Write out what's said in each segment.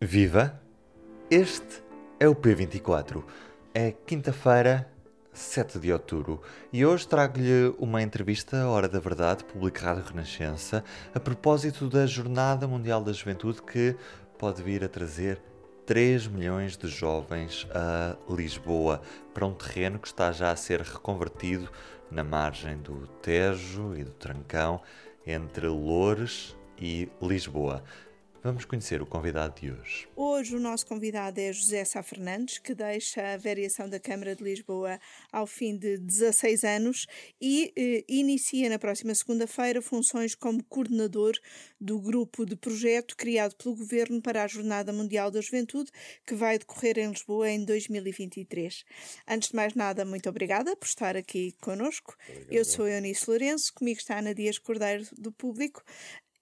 Viva! Este é o P24. É quinta-feira, 7 de outubro, e hoje trago-lhe uma entrevista à Hora da Verdade, publicada Renascença, a propósito da Jornada Mundial da Juventude que pode vir a trazer 3 milhões de jovens a Lisboa, para um terreno que está já a ser reconvertido na margem do Tejo e do Trancão, entre Loures e Lisboa. Vamos conhecer o convidado de hoje. Hoje o nosso convidado é José Sá Fernandes, que deixa a variação da Câmara de Lisboa ao fim de 16 anos e eh, inicia na próxima segunda-feira funções como coordenador do grupo de projeto criado pelo Governo para a Jornada Mundial da Juventude, que vai decorrer em Lisboa em 2023. Antes de mais nada, muito obrigada por estar aqui conosco. Obrigado. Eu sou Eunice Lourenço, comigo está Ana Dias Cordeiro do Público.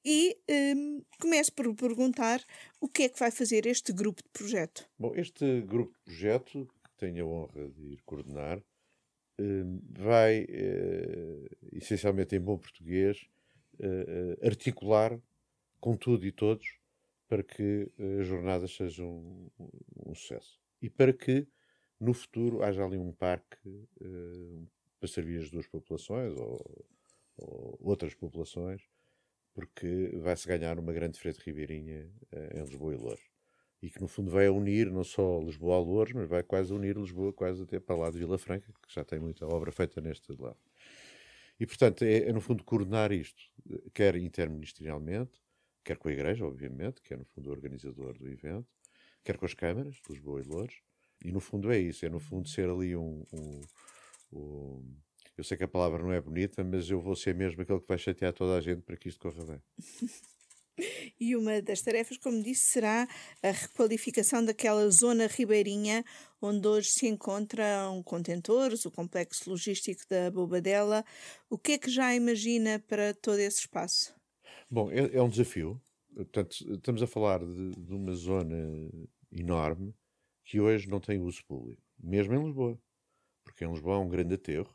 E um, começo por perguntar o que é que vai fazer este grupo de projeto. Bom, este grupo de projeto, que tenho a honra de ir coordenar, um, vai, uh, essencialmente em bom português, uh, articular com tudo e todos para que as jornadas sejam um, um, sucesso. E para que, no futuro, haja ali um parque para servir as duas populações ou, ou outras populações porque vai-se ganhar uma grande frente ribeirinha uh, em Lisboa e Louros. E que, no fundo, vai unir não só Lisboa a Louros, mas vai quase unir Lisboa quase até para lá de Vila Franca, que já tem muita obra feita neste lado. E, portanto, é, é no fundo coordenar isto, quer interministerialmente, quer com a Igreja, obviamente, que é no fundo o organizador do evento, quer com as câmaras, Lisboa e Louros, e no fundo é isso, é no fundo ser ali um, um, um eu sei que a palavra não é bonita, mas eu vou ser mesmo aquele que vai chatear toda a gente para que isto corra bem. e uma das tarefas, como disse, será a requalificação daquela zona ribeirinha onde hoje se encontram contentores, o complexo logístico da Bobadela. O que é que já imagina para todo esse espaço? Bom, é, é um desafio. Portanto, estamos a falar de, de uma zona enorme que hoje não tem uso público, mesmo em Lisboa. Porque em Lisboa há um grande aterro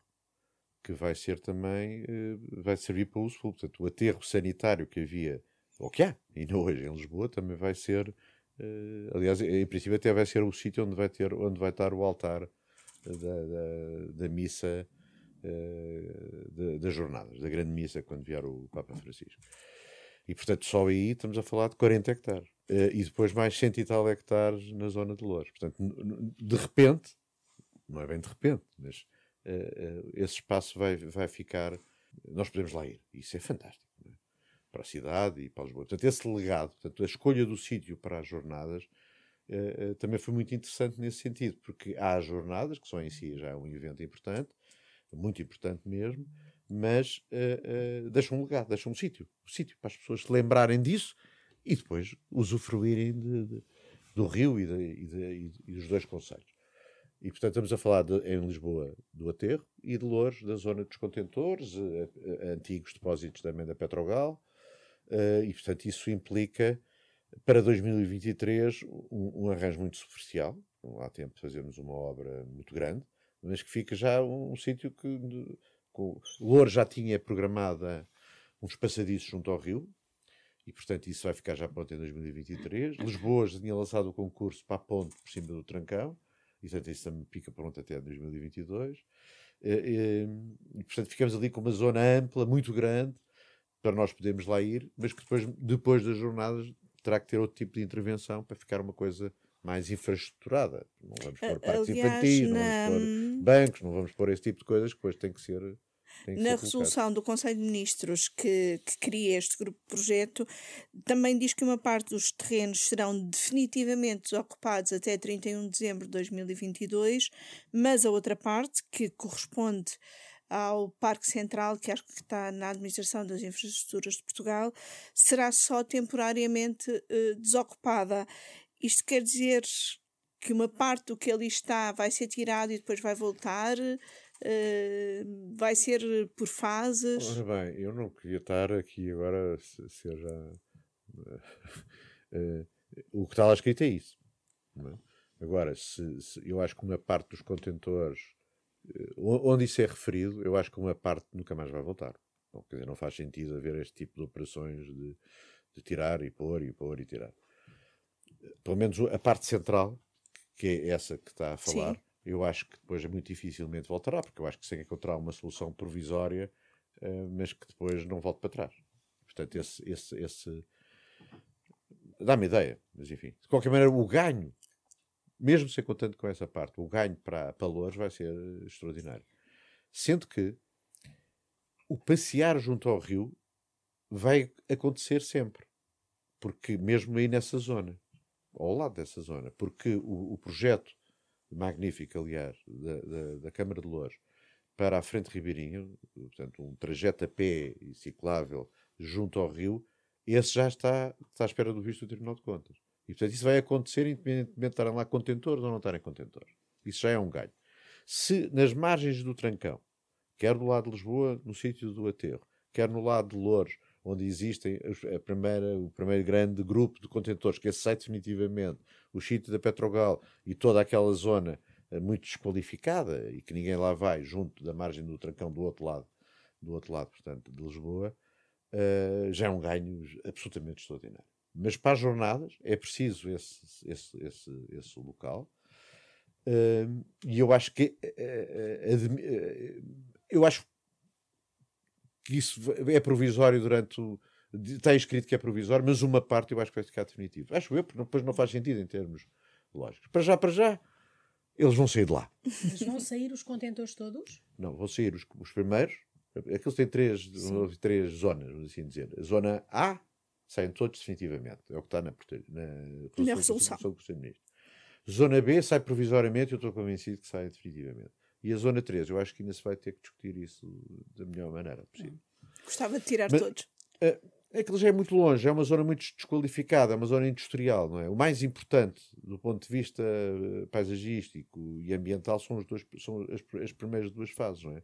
que vai ser também, eh, vai servir para uso público. Portanto, o aterro sanitário que havia, ou que há, ainda hoje em Lisboa, também vai ser, eh, aliás, em princípio até vai ser o sítio onde vai, ter, onde vai estar o altar da, da, da missa uh, das jornadas, da grande missa, quando vier o Papa Francisco. E, portanto, só aí estamos a falar de 40 hectares. E depois mais 100 e tal hectares na zona de Louros. Portanto, de repente, não é bem de repente, mas esse espaço vai, vai ficar. Nós podemos lá ir. Isso é fantástico. É? Para a cidade e para Lisboa. Portanto, esse legado, portanto, a escolha do sítio para as jornadas uh, também foi muito interessante nesse sentido, porque há as jornadas, que só em si já é um evento importante, muito importante mesmo, mas uh, deixam um legado, deixam um sítio, um sítio para as pessoas se lembrarem disso e depois usufruírem de, de, do Rio e, de, e, e, dos dois conselhos. E, portanto, estamos a falar de, em Lisboa do aterro e de Louros, da zona dos contentores, eh, eh, antigos depósitos também da Petrogal. Uh, e, portanto, isso implica para 2023 um, um, arranjo muito superficial. Não há tempo de fazermos uma obra muito grande, mas que fica já um, um sítio que. De, com, Louros já tinha programada uns passadiços junto ao rio, e portanto isso vai ficar já pronto em 2023. Lisboa já tinha lançado o concurso para a ponte por cima do Trancão e portanto isso também fica pronto até 2022. E, e, e, portanto ficamos ali com uma zona ampla, muito grande, para nós podermos lá ir, mas que depois, depois das jornadas terá que ter outro tipo de intervenção para ficar uma coisa mais infraestruturada. Não vamos pôr parques infantis, não vamos pôr bancos, não vamos pôr esse tipo de coisas que depois tem que ser na resolução do Conselho de Ministros que, que cria este grupo de projeto, também diz que uma parte dos terrenos serão definitivamente desocupados até 31 de dezembro de 2022, mas a outra parte, que corresponde ao Parque Central, que acho que está na Administração das Infraestruturas de Portugal, será só temporariamente uh, desocupada. Isto quer dizer que uma parte do que ali está vai ser tirado e depois vai voltar? Uh, vai ser por fases? Ora bem, eu não queria estar aqui agora se, se já. Uh, o que está lá escrito é isso. É? Agora, se, se, eu acho que uma parte dos contentores, onde isso é referido, eu acho que uma parte nunca mais vai voltar. Bom, quer dizer, não faz sentido haver este tipo de operações de, de tirar e pôr e pôr e tirar. pelo menos a parte central, que é essa que está a falar, Sim. Eu acho que depois muito dificilmente voltará, porque eu acho que se encontrar uma solução provisória, uh, mas que depois não volte para trás. Portanto, esse, esse, esse dá-me ideia, mas enfim. De qualquer maneira, o ganho, mesmo sem contando com essa parte, o ganho para, para Lourdes vai ser extraordinário. Sendo que o passear junto ao rio vai acontecer sempre. Porque mesmo aí nessa zona, ao lado dessa zona, porque o, o projeto magnífico, aliás, da, da, da, Câmara de Lourdes para a frente Ribeirinho, portanto, um trajeto a pé e ciclável junto ao rio, esse já está, está à espera do visto do Tribunal de Contas. E, portanto, isso vai acontecer independentemente de estarem lá contentores ou não estarem contentores. Isso já é um ganho. Se nas margens do Trancão, quer do lado de Lisboa, no sítio do Aterro, quer no lado de Louros, onde existem primeira, o primeiro grande grupo de contentores, que esse sai definitivamente, o sítio da Petrogal e toda aquela zona eh, muito desqualificada e que ninguém lá vai, junto da margem do Trancão do outro lado, do outro lado, portanto, de Lisboa, uh, já é um ganho absolutamente extraordinário. Mas para as jornadas é preciso esse, esse, esse, esse local. Uh, e eu acho que uh, eu acho que isso é provisório durante o. Está escrito que é provisório, mas uma parte eu acho que vai ficar definitivo. Acho eu, porque depois não faz sentido em termos lógicos. Para já, para já, eles vão sair de lá. Mas vão sair os contentores todos? Não, vão sair os, os primeiros. Aqueles têm três, três zonas, vamos assim dizer. A zona A saem todos definitivamente. É o que está na, na, na resolução. Do Zona B sai provisoriamente, eu estou convencido que sai definitivamente. E a zona 3, eu acho que ainda se vai ter que discutir isso da melhor maneira possível. Gostava de tirar Mas, todos. É, é que já é muito longe, é uma zona muito desqualificada, é uma zona industrial, não é? O mais importante do ponto de vista eh, paisagístico e ambiental são, os dois, são as, as primeiras duas fases, não é?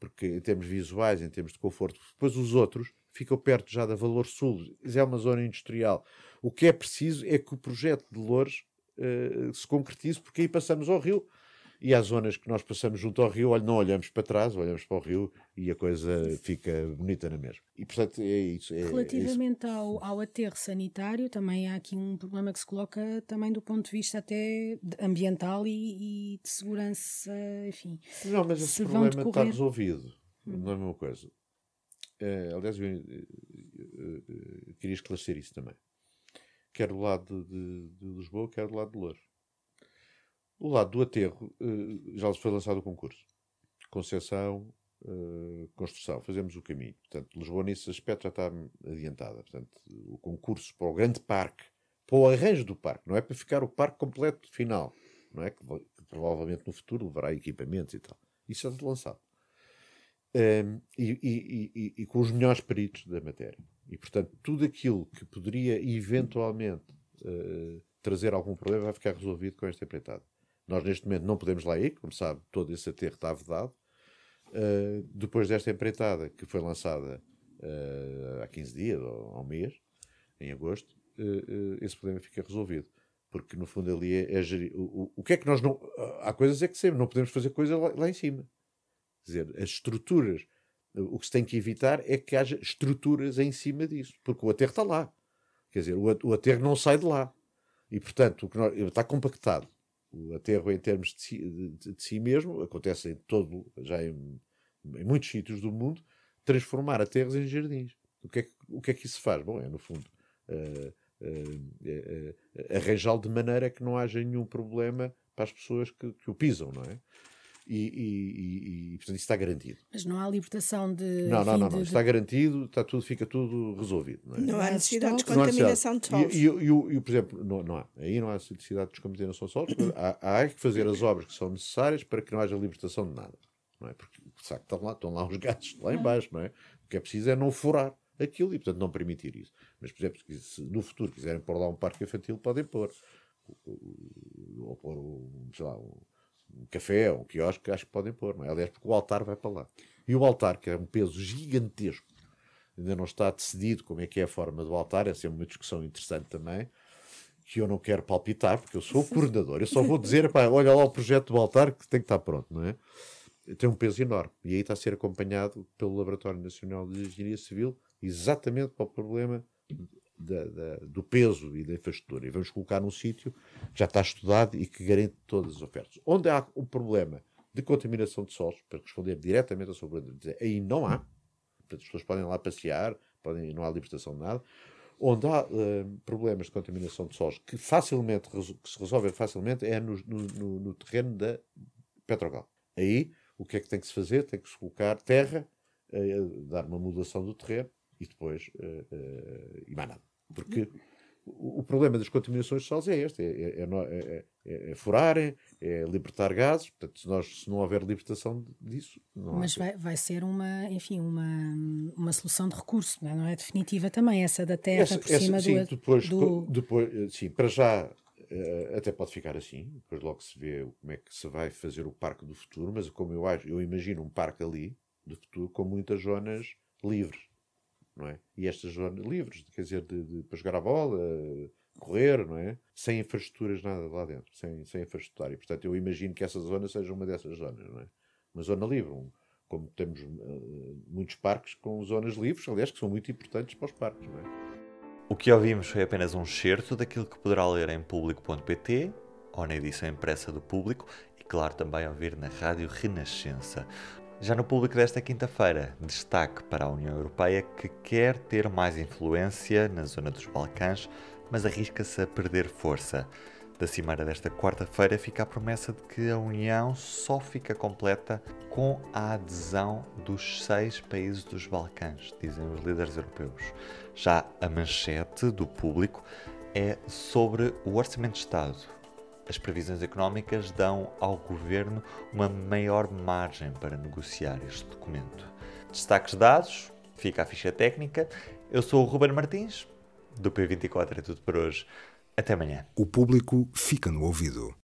Porque em termos visuais, em termos de conforto, depois os outros ficam perto já da Valor Sul, é uma zona industrial. O que é preciso é que o projeto de Loures uh, se concretize, porque aí passamos ao rio e há zonas que nós passamos junto ao rio, não olhamos para trás, olhamos para o rio e a coisa fica bonita na mesma. E portanto é isso. É, Relativamente é isso. Ao, ao aterro sanitário, também há aqui um problema que se coloca também do ponto de vista até ambiental e, e de segurança, enfim. Não, mas esse problema decorrer... está resolvido. Hum. Não é a mesma coisa. É, aliás, eu, eu, eu, eu, queria esclarecer isso também. Quer do lado de, de Lisboa, quer do lado de Louros. O lado do aterro uh, já foi lançado o concurso. Concessão, uh, construção. Fazemos o caminho. Portanto, Lisboa nesse aspecto já está adiantada. Portanto, o concurso para o grande parque, para o arranjo do parque, não é para ficar o parque completo final. Não é que, provavelmente no futuro levará equipamentos e tal. Isso já está lançado. Um, ehm, e, e, e, e, com os melhores peritos da matéria. E, portanto, tudo aquilo que poderia eventualmente uh, trazer algum problema vai ficar resolvido com esta empreitada. Nós, neste momento, não podemos lá ir, como sabe, todo esse aterro está vedado. Uh, depois desta empreitada, que foi lançada uh, há 15 dias ou há um mês, em agosto, uh, esse problema fica resolvido. Porque, no fundo, ali é, é gerir. O, o, o, que é que nós não. Há coisas é que sempre, não podemos fazer coisa lá, lá em cima. Quer dizer, as estruturas. O que se tem que evitar é que haja estruturas em cima disso, porque o aterro está lá. Quer dizer, o, aterro não sai de lá. E, portanto, o que nós, está compactado o aterro em termos de si, de, de si mesmo, acontece em todo, já em, em, muitos sítios do mundo, transformar aterros em jardins. O que é que, o que, é que isso faz? Bom, é no fundo uh, uh, uh, arranjá-lo de maneira que não haja nenhum problema para as pessoas que, que o pisam, não é? E, e, e, portanto isso está garantido. Mas não há libertação de. Não, não, não, não. está garantido, está tudo, fica tudo resolvido. Não, é? não há necessidade de descontaminação de solos. E, e, e, por exemplo, não, não há. Aí não há necessidade de descontaminação de solos, há, há que fazer as obras que são necessárias para que não haja libertação de nada. Não é? Porque sabe, estão, lá, estão lá os gatos lá embaixo, não é? O que é preciso é não furar aquilo e, portanto, não permitir isso. Mas, por exemplo, se no futuro quiserem pôr lá um parque infantil, podem pôr. Ou pôr, sei lá, um, um café, um quiosque, acho que podem pôr, não é? Aliás, porque o altar vai para lá. E o altar, que é um peso gigantesco, ainda não está decidido como é que é a forma do altar, essa é uma discussão interessante também, que eu não quero palpitar, porque eu sou o coordenador, eu só vou dizer, pá, olha lá o projeto do altar que tem que estar pronto, não é? Tem um peso enorme. E aí está a ser acompanhado pelo Laboratório Nacional de Engenharia Civil, exatamente para o problema da, da, do peso e da infraestrutura e vamos colocar num sítio que já está estudado e que garante todas as ofertas. Onde há um problema de contaminação de solos, para responder diretamente à sua pergunta, aí não há, portanto, as pessoas podem lá passear, podem, não há libertação de nada. Onde há uh, problemas de contaminação de solos que facilmente que se resolvem facilmente é no, no, no terreno da Petrogal. Aí o que é que tem que se fazer? Tem que se colocar terra, uh, dar uma modulação do terreno e depois uh, e mais nada. Porque o, problema das contaminações de solos é este: é, é, é, é furarem, é libertar gases. Portanto, se, nós, se não houver libertação disso, não Mas vai, vai ser uma, enfim, uma, uma solução de recurso, não é? não é definitiva também, essa da terra essa, por essa, cima sim, do, depois, do... depois, sim, para já até pode ficar assim, depois logo se vê como é que se vai fazer o parque do futuro, mas como eu acho, eu imagino um parque ali do futuro com muitas zonas livres não é? E estas zonas livres, quer dizer, de, de, para jogar a bola, correr, não é? Sem infraestruturas nada lá dentro, sem, sem infraestrutura. E, portanto, eu imagino que essa zona seja uma dessas zonas, não é? Uma zona livre, um, como temos uh, muitos parques com zonas livres, aliás, que são muito importantes para os parques, não é? O que ouvimos foi apenas um excerto daquilo que poderá ler em público.pt ou na edição impressa do Público e, claro, também ouvir na Rádio Renascença. Já no público desta quinta-feira, destaque para a União Europeia que quer ter mais influência na zona dos Balcãs, mas arrisca-se a perder força. Da cimeira desta quarta-feira fica a promessa de que a União só fica completa com a adesão dos seis países dos Balcãs, dizem os líderes europeus. Já a manchete do público é sobre o Orçamento de Estado, as previsões económicas dão ao governo uma maior margem para negociar este documento. Destaques dados, fica a ficha técnica. Eu sou o Ruben Martins, do P24 é tudo por hoje. Até amanhã. O público fica no ouvido.